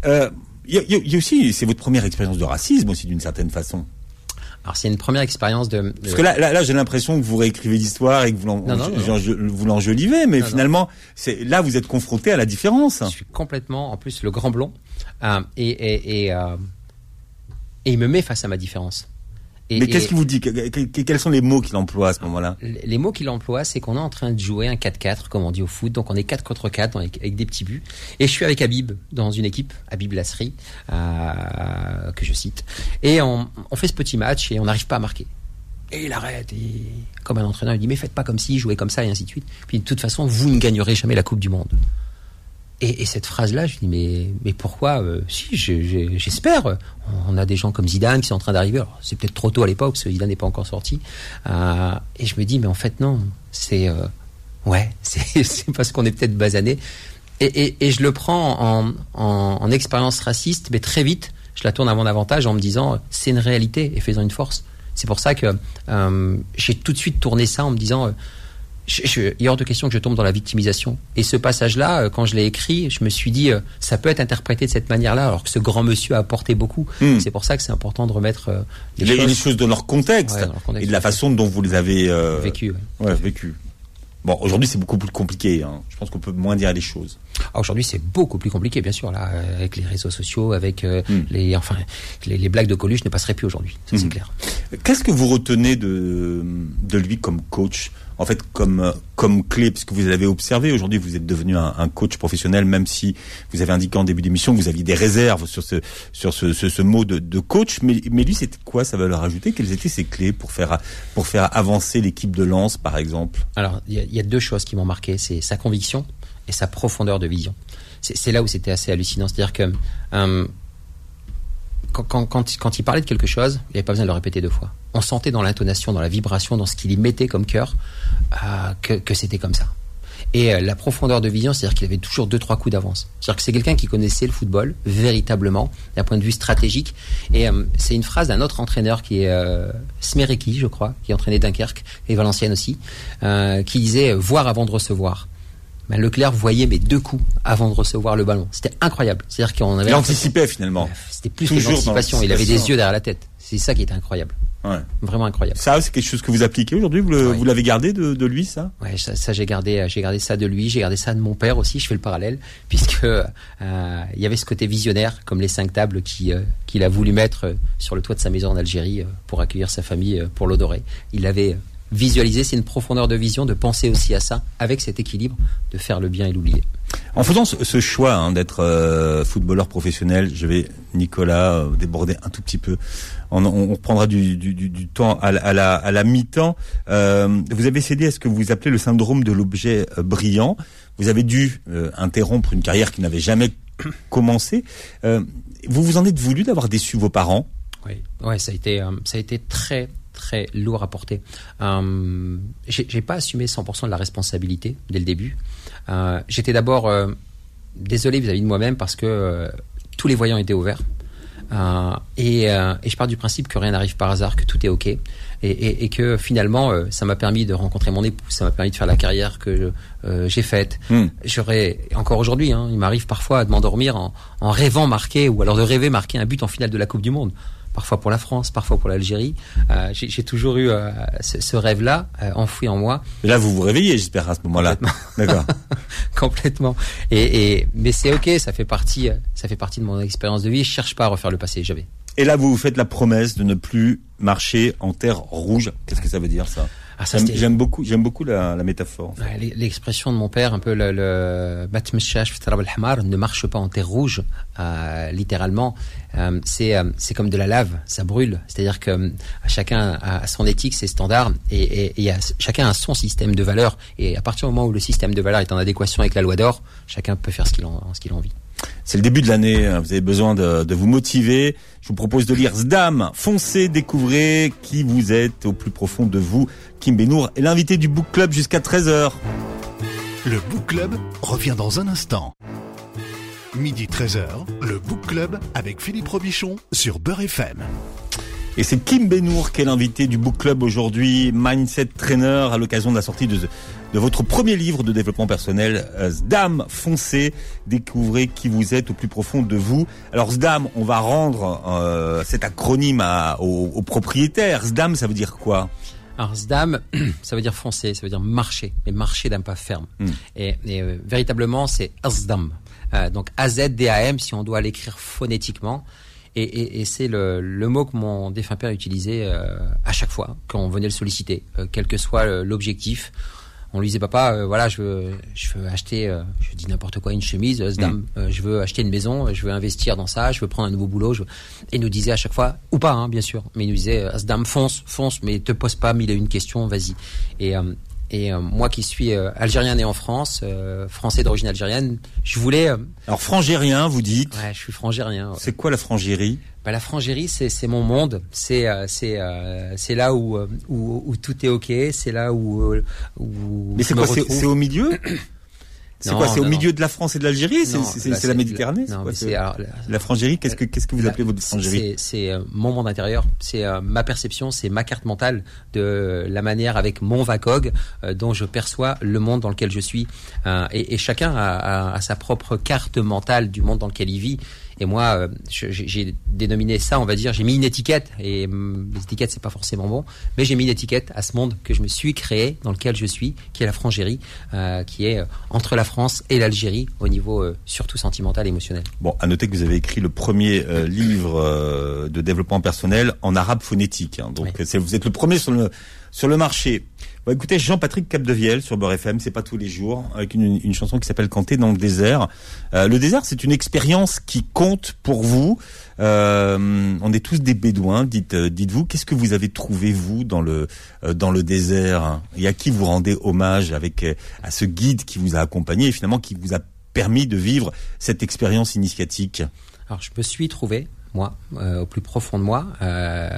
Euh, Il y, a- y y aussi, c'est votre première expérience de racisme aussi d'une certaine façon. Alors c'est une première expérience de. Parce que là, là, là, j'ai l'impression que vous réécrivez l'histoire et que vous l'enjolivez, mais non. finalement, c'est là vous êtes confronté à la différence. Je suis complètement, en plus, le grand blond. Euh, et, et, et, euh, et il me met face à ma différence. Et, mais qu'est-ce qu'il vous dit Que- que- que- Quels sont les mots qu'il emploie à ce moment-là? Les mots qu'il emploie, c'est qu'on est en train de jouer un 4-4, comme on dit au foot. Donc on est 4 contre 4 avec, des petits buts. Et je suis avec Habib dans une équipe, Habib Lasri, euh, que je cite. Et on, on fait ce petit match et on n'arrive pas à marquer. Et il arrête. Et comme un entraîneur, il dit mais faites pas comme si, jouez comme ça et ainsi de suite. Puis de toute façon, vous ne gagnerez jamais la Coupe du Monde. Et, et cette phrase-là, je dis mais mais pourquoi euh, Si, je- je- j'espère. On a des gens comme Zidane qui sont en train d'arriver. C'est peut-être trop tôt à l'époque, parce que Zidane n'est pas encore sorti. Euh, et je me dis mais en fait non, c'est euh, ouais, [laughs] c'est parce qu'on est peut-être basané. Et, et, et je le prends en, en, en expérience raciste, mais très vite, je la tourne à mon avantage en me disant euh, c'est une réalité et faisant une force. C'est pour ça que euh, j'ai tout de suite tourné ça en me disant euh, je, il est hors de question que je tombe dans la victimisation. Et ce passage-là, euh, quand je l'ai écrit, je me suis dit, euh, ça peut être interprété de cette manière-là, alors que ce grand monsieur a apporté beaucoup. Hmm. C'est pour ça que c'est important de remettre euh, les, les, choses les choses de leur contexte, Ouais, dans leur contexte, et de la façon dont vous les avez euh, vécues. ouais. ouais, vécues. Bon, aujourd'hui c'est beaucoup plus compliqué. Hein. Je pense qu'on peut moins dire les choses. Ah, Aujourd'hui, c'est beaucoup plus compliqué, bien sûr, là, avec les réseaux sociaux, avec euh, Hmm. les, enfin, les, les blagues de Coluche ne passeraient plus aujourd'hui. Ça, c'est Hmm. clair. Qu'est-ce que vous retenez de, de lui comme coach? En fait, comme, comme clé, puisque vous l'avez observé, aujourd'hui vous êtes devenu un, coach professionnel, même si vous avez indiqué en début d'émission que vous aviez des réserves sur ce, sur ce, ce, mot de, de coach. Mais, mais lui, c'était quoi sa valeur ajoutée? Quelles étaient ses clés pour faire, pour faire avancer l'équipe de Lens, par exemple? Alors, il y, a- deux choses qui m'ont marqué, c'est sa conviction et sa profondeur de vision. C'est c'est là où c'était assez hallucinant, c'est-à-dire que euh, quand, il- parlait de quelque chose, il n'y avait pas besoin de le répéter deux fois. On sentait dans l'intonation, dans la vibration, dans ce qu'il y mettait comme cœur, euh, que, c'était comme ça. Et euh, la profondeur de vision, c'est-à-dire qu'il avait toujours deux, trois coups d'avance. C'est-à-dire que c'est quelqu'un qui connaissait le football, véritablement, d'un point de vue stratégique. Et euh, c'est une phrase d'un autre entraîneur qui est Smereki, je crois, qui entraînait Dunkerque, et Valenciennes aussi, qui disait voir avant de recevoir. Ben, Leclerc voyait mes deux coups avant de recevoir le ballon. C'était incroyable. C'est-à-dire qu'on avait Il anticipait finalement. C'était plus que Toujours l'anticipation. Il avait des yeux derrière la tête. C'est ça qui était incroyable. Ouais. Vraiment incroyable. Ça, c'est quelque chose que vous appliquez aujourd'hui? Vous l'avez gardé de, de lui, ça? Ouais, ça, ça, j'ai gardé, euh, j'ai gardé ça de lui, j'ai gardé ça de mon père aussi. Je fais le parallèle [laughs] puisque euh, il y avait ce côté visionnaire, comme les cinq tables qui euh, qu'il a voulu mettre sur le toit de sa maison en Algérie pour accueillir sa famille pour l'odorer. Il avait visualisé, c'est une profondeur de vision, de penser aussi à ça, avec cet équilibre, de faire le bien et l'oublier. En faisant ce, ce choix hein, d'être euh, footballeur professionnel, je vais, Nicolas, euh, déborder un tout petit peu. On, on, on reprendra du, du, du, du temps à, la- à la, à la mi-temps. Euh, vous avez cédé à ce que vous appelez le syndrome de l'objet brillant. Vous avez dû interrompre une carrière qui n'avait jamais [coughs] commencé. Vous vous en êtes voulu d'avoir déçu vos parents? Oui, ouais, ça a été, ça a été très très lourd à porter. Euh, j'ai pas assumé 100% de la responsabilité dès le début. Euh, J'étais d'abord euh, désolé vis-à-vis de moi-même parce que tous les voyants étaient ouverts. Et je pars du principe que rien n'arrive par hasard, que tout est ok, et, et, et que finalement, euh, ça m'a permis de rencontrer mon épouse, ça m'a permis de faire la carrière que euh, j'ai faite. Hmm. J'aurais encore aujourd'hui, hein, il m'arrive parfois de m'endormir en, en rêvant marquer ou alors de rêver marquer un but en finale de la Coupe du Monde. Parfois pour la France, parfois pour l'Algérie. Euh, j'ai toujours eu euh, ce, ce rêve-là euh, enfoui en moi Et là, vous vous réveillez, j'espère, à ce moment-là. D'accord. [laughs] complètement. Et, et mais c'est ok, ça fait partie, euh, ça fait partie de mon expérience de vie. Je cherche pas à refaire le passé, jamais. Et là, vous vous faites la promesse de ne plus marcher en terre rouge. Qu'est-ce que ça veut dire, ça Ah, J'aime beaucoup, j'aime beaucoup la, la métaphore. L'expression de mon père, un peu le, le ne marche pas en terre rouge, euh, littéralement. Euh, c'est euh, c'est comme de la lave, ça brûle. C'est-à-dire que chacun a son éthique, ses standards, et, et, et a, chacun a son système de valeurs. Et à partir du moment où le système de valeurs est en adéquation avec la loi d'or, chacun peut faire ce qu'il en, ce qu'il a envie. C'est le début de l'année, hein. vous avez besoin de, de vous motiver. Je vous propose de lire Zdam. Foncez, découvrez qui vous êtes au plus profond de vous. Kim Benour est l'invité du Book Club jusqu'à 13h. Le Book Club revient dans un instant. Midi 13h, le Book Club avec Philippe Robichon sur Beurre FM. Et c'est Kim Benour qui est l'invité du Book Club aujourd'hui, Mindset Trainer, à l'occasion de la sortie de, de votre premier livre de développement personnel, euh, Zdam. Foncez, découvrez qui vous êtes au plus profond de vous. Alors Zdam, on va rendre euh, cet acronyme à, aux, aux propriétaires. Zdam, ça veut dire quoi? Alors Zdam, [clears throat] ça veut dire foncer, ça veut dire marcher, mais marcher d'un pas ferme. Mm. Et, et, euh, véritablement, c'est Azdam. Euh, donc A-Z-D-A-M, si on doit l'écrire phonétiquement. Et, et, et c'est le, le mot que mon défunt père utilisait euh, à chaque fois quand on venait le solliciter, euh, quel que soit l'objectif. On lui disait papa, euh, voilà, je veux, je veux acheter, euh, je dis n'importe quoi, une chemise, euh, Zdam. Euh, je veux acheter une maison, je veux investir dans ça, je veux prendre un nouveau boulot. Je veux... Et il nous disait à chaque fois, ou pas, hein, bien sûr, mais il nous disait, Zdam, fonce, fonce, mais te pose pas mille et une questions, vas-y. Et, euh, et euh, moi qui suis euh, algérien né en France, euh, français d'origine algérienne, je voulais, Alors frangérien, vous dites. ouais, je suis frangérien. ouais. C'est quoi la frangérie? Bah, la frangérie, c'est mon monde. C'est euh, c'est euh, c'est là où, euh, où où tout est ok. C'est là où où Mais c'est quoi C'est au milieu? C'est quoi C'est au milieu de la France et de l'Algérie? C'est la Méditerranée Non, la, la frangérie? Qu'est-ce que qu'est-ce que vous appelez votre frangérie? C'est euh, mon monde intérieur. C'est euh, ma perception, c'est ma carte mentale de la manière avec mon vacog dont je perçois le monde dans lequel je suis. Et, et, chacun a, a, sa propre carte mentale du monde dans lequel il vit. Et moi, euh, j'ai dénominé ça, on va dire, j'ai mis une étiquette. Et hum, les étiquettes, c'est pas forcément bon, mais j'ai mis une étiquette à ce monde que je me suis créé, dans lequel je suis, qui est la frangérie, euh, qui est euh, entre la France et l'Algérie, au niveau surtout sentimental et émotionnel. Bon, à noter que vous avez écrit le premier livre de développement personnel en arabe phonétique. Hein. donc, vous êtes le premier sur le sur le marché. Écoutez, Jean-Patrick Capdevielle sur Beurre FM, c'est pas tous les jours, avec une, chanson qui s'appelle Canter dans le désert. Euh, le désert, c'est une expérience qui compte pour vous. Euh, on est tous des bédouins. Euh, dites-vous, qu'est-ce que vous avez trouvé vous dans le dans le désert et à qui vous rendez hommage avec à ce guide qui vous a accompagné et finalement qui vous a permis de vivre cette expérience initiatique? Alors, je me suis trouvé moi, euh, au plus profond de moi. Euh,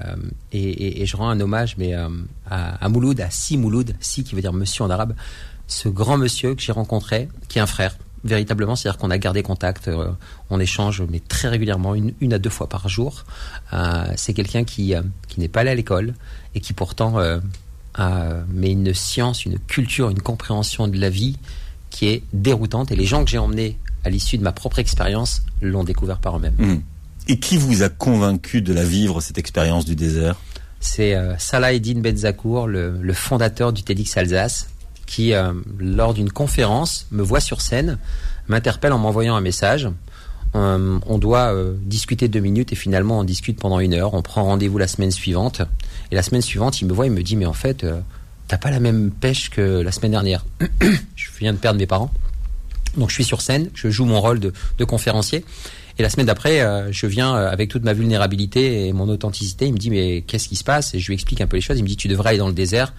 et, je rends un hommage mais, euh, à, Mouloud, à Si Mouloud, Si qui veut dire monsieur en arabe, ce grand monsieur que j'ai rencontré, qui est un frère, véritablement, c'est-à-dire qu'on a gardé contact, on échange, mais très régulièrement, une, à deux fois par jour. c'est quelqu'un qui, qui n'est pas allé à l'école et qui pourtant a une science, une culture, une compréhension de la vie qui est déroutante. Et les gens que j'ai emmenés à l'issue de ma propre expérience l'ont découvert par eux-mêmes. Mmh. Et qui vous a convaincu de la vivre, cette expérience du désert? C'est euh, Salah Eddin Benzakour, le, fondateur du TEDx Alsace, qui, euh, lors d'une conférence, me voit sur scène, m'interpelle en m'envoyant un message. Euh, on doit discuter deux minutes et finalement on discute pendant une heure. On prend rendez-vous la semaine suivante. Et la semaine suivante, il me voit, il me dit, mais en fait, t'as pas la même pêche que la semaine dernière. [coughs] je viens de perdre mes parents. Donc je suis sur scène, je joue mon rôle de conférencier. Et la semaine d'après, euh, je viens euh, avec toute ma vulnérabilité et mon authenticité. Il me dit mais qu'est-ce qui se passe? Et je lui explique un peu les choses. Il me dit tu devrais aller dans le désert.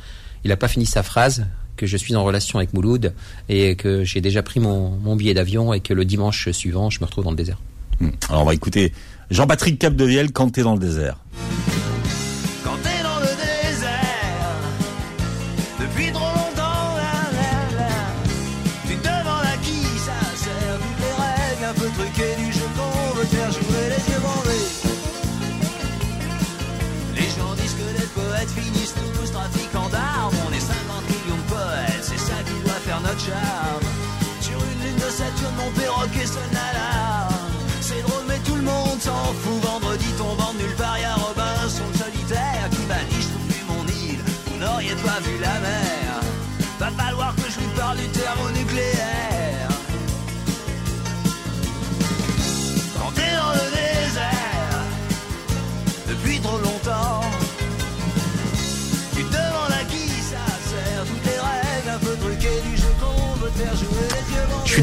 Il n'a pas fini sa phrase que je suis en relation avec Mouloud et que j'ai déjà pris mon, billet d'avion et que le dimanche suivant, je me retrouve dans le désert. Hmm. Alors on va écouter Jean-Patrick Capdevielle quand t'es dans le désert.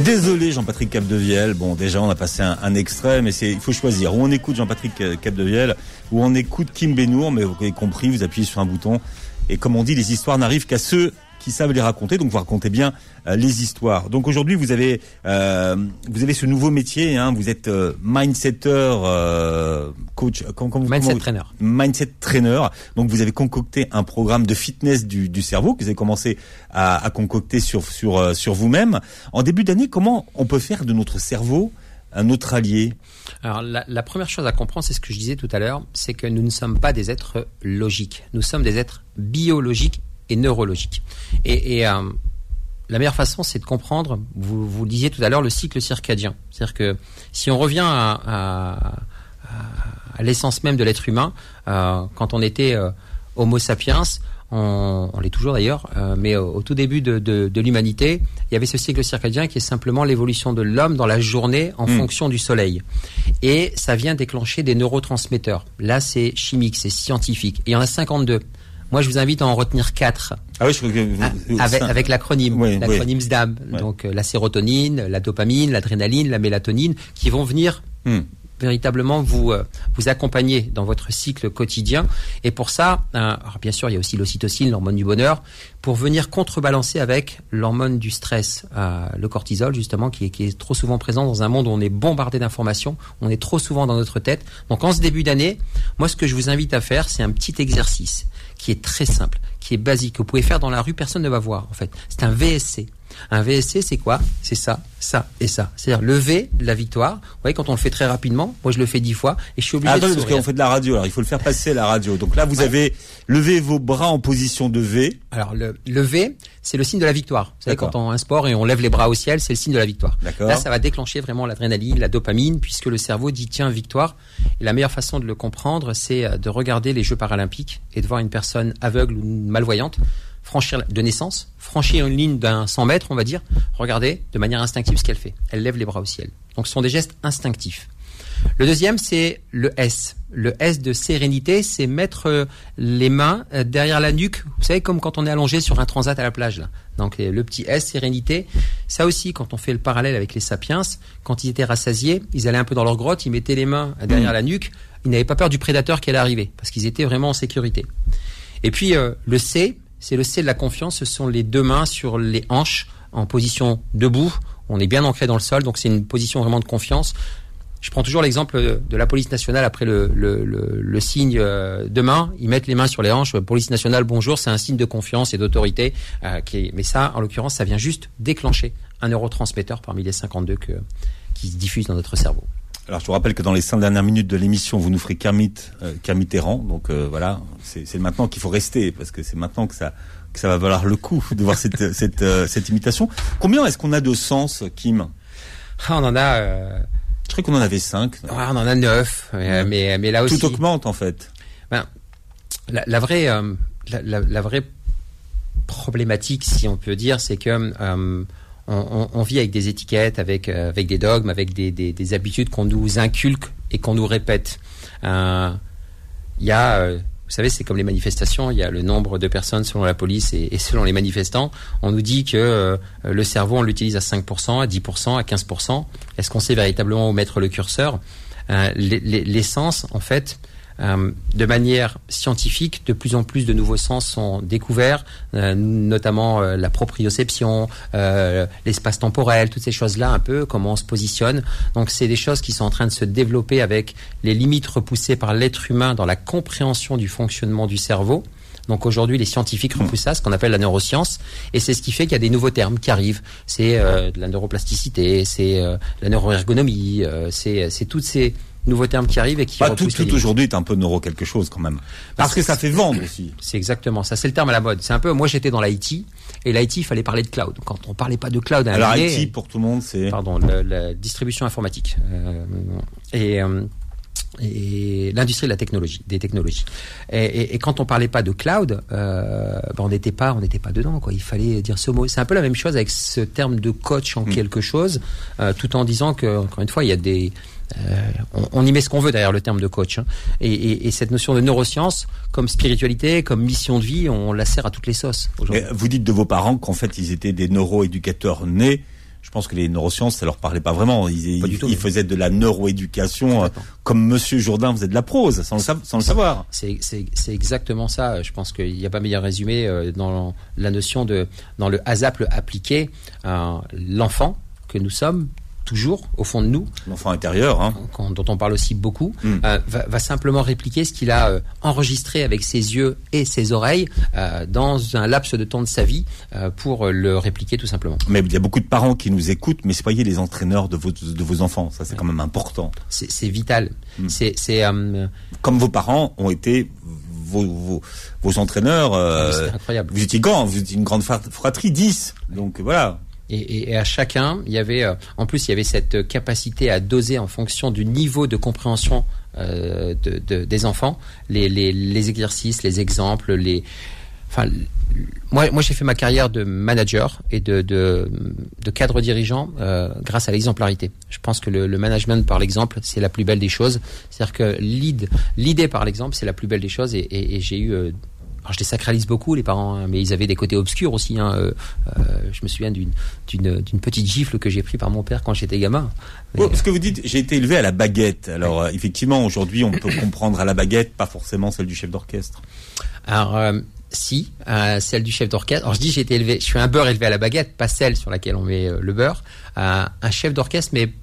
Désolé, Jean-Patrick Capdevielle. Bon, déjà, on a passé un, extrait, mais il faut choisir. Ou on écoute Jean-Patrick euh, Capdevielle, ou on écoute Kim Benour, mais vous avez compris, vous appuyez sur un bouton. Et comme on dit, les histoires n'arrivent qu'à ceux qui savent les raconter. Donc vous racontez bien euh, les histoires. Donc aujourd'hui vous avez euh, vous avez ce nouveau métier. Hein, vous êtes euh, mindsetter euh, coach. Mindset trainer. Mindset trainer. Donc vous avez concocté un programme de fitness du, du cerveau que vous avez commencé à, à concocter sur sur sur vous-même. En début d'année, comment on peut faire de notre cerveau un autre allié? Alors la, la, première chose à comprendre, c'est ce que je disais tout à l'heure, c'est que nous ne sommes pas des êtres logiques. Nous sommes des êtres biologiques et neurologique. Et, et euh, la meilleure façon, c'est de comprendre, vous, vous le disiez tout à l'heure, le cycle circadien. C'est-à-dire que si on revient à, à, à l'essence même de l'être humain, euh, quand on était euh, Homo sapiens, on, on l'est toujours d'ailleurs, euh, mais au, au, tout début de, de, de l'humanité, il y avait ce cycle circadien qui est simplement l'évolution de l'homme dans la journée en mmh. fonction du soleil. Et ça vient déclencher des neurotransmetteurs. Là, c'est chimique, c'est scientifique. Et il y en a 52. Moi, je vous invite à en retenir quatre. Ah oui, je crois que vous... Ah, avec, avec l'acronyme, oui, l'acronyme oui. SDAM. Ouais. Donc euh, la sérotonine, la dopamine, l'adrénaline, la mélatonine, qui vont venir hmm. véritablement vous euh, vous accompagner dans votre cycle quotidien. Et pour ça, euh, bien sûr, il y a aussi l'ocytocine, l'hormone du bonheur, pour venir contrebalancer avec l'hormone du stress, euh, le cortisol justement, qui est, qui est trop souvent présent dans un monde où on est bombardé d'informations, on est trop souvent dans notre tête. Donc en ce début d'année, moi, ce que je vous invite à faire, c'est un petit exercice qui est très simple, qui est basique, que vous pouvez faire dans la rue, personne ne va voir en fait. C'est un VSC. Un VSC, c'est quoi C'est ça, ça et ça. C'est-à-dire le V, la victoire. Vous voyez, quand on le fait très rapidement, moi je le fais dix fois et je suis obligé Ah, de attendez, parce qu'on fait de la radio, alors il faut le faire passer à la radio. Donc là, vous avez levé vos bras en position de V. Alors le, le V, c'est le signe de la victoire. Vous savez, D'accord. quand on a un sport et on lève les bras au ciel, c'est le signe de la victoire. D'accord. Là, ça va déclencher vraiment l'adrénaline, la dopamine, puisque le cerveau dit tiens victoire. Et la meilleure façon de le comprendre, c'est euh, de regarder les Jeux paralympiques et de voir une personne aveugle ou malvoyante franchir de naissance, franchir une ligne d'un 100 mètres, on va dire. Regardez de manière instinctive ce qu'elle fait. Elle lève les bras au ciel. Donc, ce sont des gestes instinctifs. Le deuxième, c'est le S. Le S de sérénité, c'est mettre euh, les mains euh, derrière la nuque. Vous savez, comme quand on est allongé sur un transat à la plage. Là. Donc le petit S, sérénité. Ça aussi, quand on fait le parallèle avec les sapiens, quand ils étaient rassasiés, ils allaient un peu dans leur grotte, ils mettaient les mains derrière la nuque. Ils n'avaient pas peur du prédateur qui allait arriver, parce qu'ils étaient vraiment en sécurité. Et puis euh, le C, c'est le C de la confiance. Ce sont les deux mains sur les hanches en position debout. On est bien ancré dans le sol, donc c'est une position vraiment de confiance. Je prends toujours l'exemple de la police nationale après le, le, signe euh, de main. Ils mettent les mains sur les hanches. Police nationale, bonjour. C'est un signe de confiance et d'autorité. euh, mais ça, en l'occurrence, ça vient juste déclencher un neurotransmetteur parmi les 52 que, qui se diffusent dans notre cerveau. Alors je vous rappelle que dans les cinq dernières minutes de l'émission, vous nous ferez Kermit, euh, Kermit errant. Donc euh, voilà, c'est maintenant qu'il faut rester parce que c'est maintenant que ça que ça va valoir le coup de voir cette [laughs] cette, euh, cette imitation. Combien est-ce qu'on a de sens, Kim? Ah, on en a, euh, Je crois qu'on en avait cinq. ouais, on en a neuf, mais, mais, mais là aussi. Tout augmente en fait. Ben, la, la vraie, la, la- la vraie problématique, si on peut dire, c'est que on, vit avec des étiquettes, avec euh, avec des dogmes, avec des, des, des habitudes qu'on nous inculque et qu'on nous répète. Euh, Il y a, euh, vous savez, c'est comme les manifestations. Il y a le nombre de personnes selon la police et, selon les manifestants. On nous dit que euh, le cerveau, on l'utilise à 5%, à 10%, à 15%. Est-ce qu'on sait véritablement où mettre le curseur? Euh, l'e- l'e- L'essence, en fait, euh, de manière scientifique, de plus en plus de nouveaux sens sont découverts, euh, notamment euh, la proprioception, l'espace temporel, toutes ces choses-là, un peu comment on se positionne. Donc, c'est des choses qui sont en train de se développer avec les limites repoussées par l'être humain dans la compréhension du fonctionnement du cerveau. Donc aujourd'hui, les scientifiques repoussent ça, ce qu'on appelle la neuroscience, et c'est ce qui fait qu'il y a des nouveaux termes qui arrivent. C'est euh, de la neuroplasticité, c'est euh, la neuroergonomie, euh, c'est tous ces nouveaux termes qui arrivent et qui Bah, tout tout aujourd'hui est un peu neuro quelque chose quand même. Parce que ça fait vendre aussi. C'est exactement ça. C'est le terme à la mode. C'est un peu. Moi, j'étais dans l'IT et l'IT, il fallait parler de cloud. Quand on parlait pas de cloud, à Alors moment donné, IT pour tout le monde, c'est pardon, la distribution informatique euh, et euh, et l'industrie de la technologie, des technologies. Et, et- et quand on parlait pas de cloud, euh, ben, on n'était pas, on n'était pas dedans. Quoi. Il fallait dire ce mot. C'est un peu la même chose avec ce terme de coach en quelque chose, euh, tout en disant que encore une fois, il y a des on, on y met ce qu'on veut derrière le terme de coach. hein. Et, et- et cette notion de neuroscience, comme spiritualité, comme mission de vie, on la sert à toutes les sauces vous dites de vos parents qu'en fait ils étaient des neuroéducateurs nés. Je pense que les neurosciences, ça leur parlait pas vraiment. Ils, Pas ils- tout, ils faisaient de la neuroéducation, euh, comme Monsieur Jourdain faisait de la prose, sans le, sa- sans le savoir. C'est, exactement ça. Je pense qu'il n'y a pas meilleur résumé euh, dans la notion de dans le ASAP le appliqué. euh, l'enfant que nous sommes toujours au fond de nous, L'enfant intérieur, hein. qu'on- dont on parle aussi beaucoup, Mm. euh, va, va simplement répliquer ce qu'il a euh, enregistré avec ses yeux et ses oreilles euh, dans un laps de temps de sa vie pour le répliquer tout simplement. Mais il y a beaucoup de parents qui nous écoutent, mais soyez les entraîneurs de vos, de vos enfants. Ça, c'est quand même important. C'est, vital. Mm. C'est, Comme vos parents ont été vos, vos, vos entraîneurs. euh, c'est incroyable. vous étiez grand, vous étiez une grande fra- fratrie, 10. Donc voilà. Et, à chacun, il y avait, euh, en plus, il y avait cette capacité à doser en fonction du niveau de compréhension euh, de, de- des enfants, les, exercices, les exemples, les. Enfin, moi, j'ai fait ma carrière de manager et de, cadre dirigeant euh, grâce à l'exemplarité. Je pense que le, management par l'exemple, c'est la plus belle des choses. C'est-à-dire que l'idée par l'exemple, c'est la plus belle des choses. Et, j'ai eu alors je les sacralise beaucoup les parents, hein, mais ils avaient des côtés obscurs aussi. hein, euh, euh, je me souviens d'une d'une d'une petite gifle que j'ai pris par mon père quand j'étais gamin. Mais, Ouais, parce que vous dites, j'ai été élevé à la baguette. Alors euh, effectivement, aujourd'hui, on peut comprendre à la baguette, pas forcément celle du chef d'orchestre. Alors euh, si, euh, celle du chef d'orchestre. Alors je dis j'ai été élevé, je suis un beurre élevé à la baguette, pas celle sur laquelle on met euh, le beurre. Euh, un chef d'orchestre, mais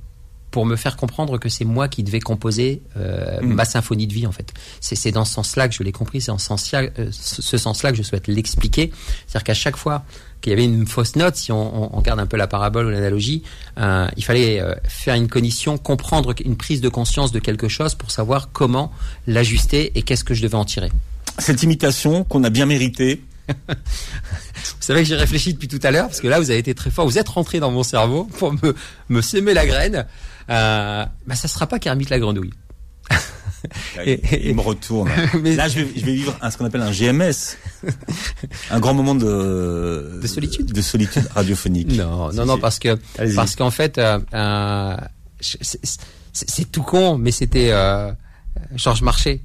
pour me faire comprendre que c'est moi qui devais composer euh, Mm. ma symphonie de vie en fait. C'est dans ce sens-là que je l'ai compris, c'est en ce sens-là, euh, ce sens-là que je souhaite l'expliquer. C'est-à-dire qu'à chaque fois qu'il y avait une fausse note, si on, on, regarde un peu la parabole ou l'analogie, euh, il fallait faire une cognition, comprendre une prise de conscience de quelque chose pour savoir comment l'ajuster et qu'est-ce que je devais en tirer. Cette imitation qu'on a bien méritée. [laughs] Vous savez que j'ai réfléchi depuis tout à l'heure parce que là vous avez été très fort, vous êtes rentré dans mon cerveau pour me, me semer la graine. Euh, bah ça sera pas Kermit la grenouille. [laughs] Et- et- il me retourne. [laughs] Mais- Là, je vais, je vais vivre un, ce qu'on appelle un GMS. [laughs] un grand moment de... De solitude De solitude radiophonique. Non, non, non, parce que parce qu'en fait, euh, euh, c'est- tout con, mais c'était euh, Georges Marchais.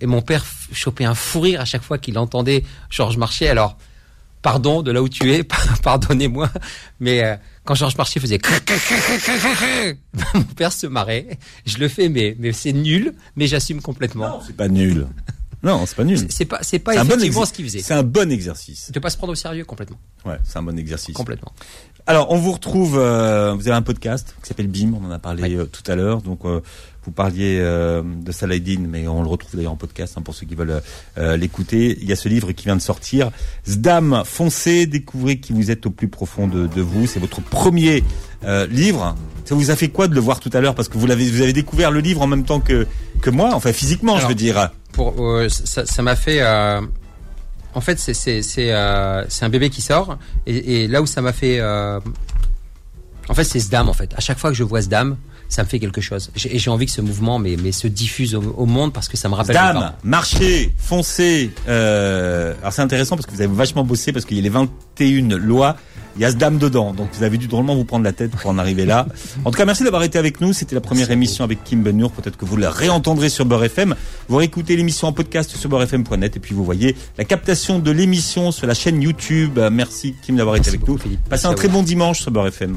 Et mon père chopait un fou rire à chaque fois qu'il entendait Georges Marchais. Alors, pardon de là où tu es, [laughs] pardonnez-moi, mais euh, quand Georges Marchais faisait [laughs] mon père se marrait. Je le fais, mais mais c'est nul, mais j'assume complètement. Non, c'est pas nul. Non, c'est pas nul. C'est- pas c'est pas bon effectivement exer- ce qu'il faisait. C'est un bon exercice. De pas se prendre au sérieux complètement, Ouais, c'est un bon exercice. complètement. Alors, on vous retrouve. euh, vous avez un podcast qui s'appelle BIM. On en a parlé euh, tout à l'heure. Donc, euh, vous parliez euh, de Saladin, mais on le retrouve d'ailleurs en podcast hein, pour ceux qui veulent euh, l'écouter. Il y a ce livre qui vient de sortir. Zdam, foncez, découvrez qui vous êtes au plus profond de, de vous. C'est votre premier euh, livre. Ça vous a fait quoi de le voir tout à l'heure? Parce que vous l'avez, vous avez découvert le livre en même temps que que moi. Enfin, physiquement, je veux dire. pour euh, ça ça m'a fait euh, en fait c'est euh, c'est un bébé qui sort et, et là où ça m'a fait euh, en fait c'est ce dame en fait. À chaque fois que je vois ce dame ça me fait quelque chose J'ai- et j'ai envie que ce mouvement mais mais se diffuse au, au monde parce que ça me rappelle Dame, marchez, foncez. Euh, alors c'est intéressant parce que vous avez vachement bossé parce qu'il y a les 21 lois. Il y a ce dame dedans, donc vous avez dû drôlement vous prendre la tête pour en arriver là. En tout cas, merci d'avoir été avec nous. C'était la première émission avec Kim Benour. Peut-être que vous la réentendrez sur Beurre FM. Vous réécoutez l'émission en podcast sur beurrefm.net et puis vous voyez la captation de l'émission sur la chaîne YouTube. Merci Kim d'avoir été avec nous. Philippe. Passez un très bon dimanche sur Beurre FM.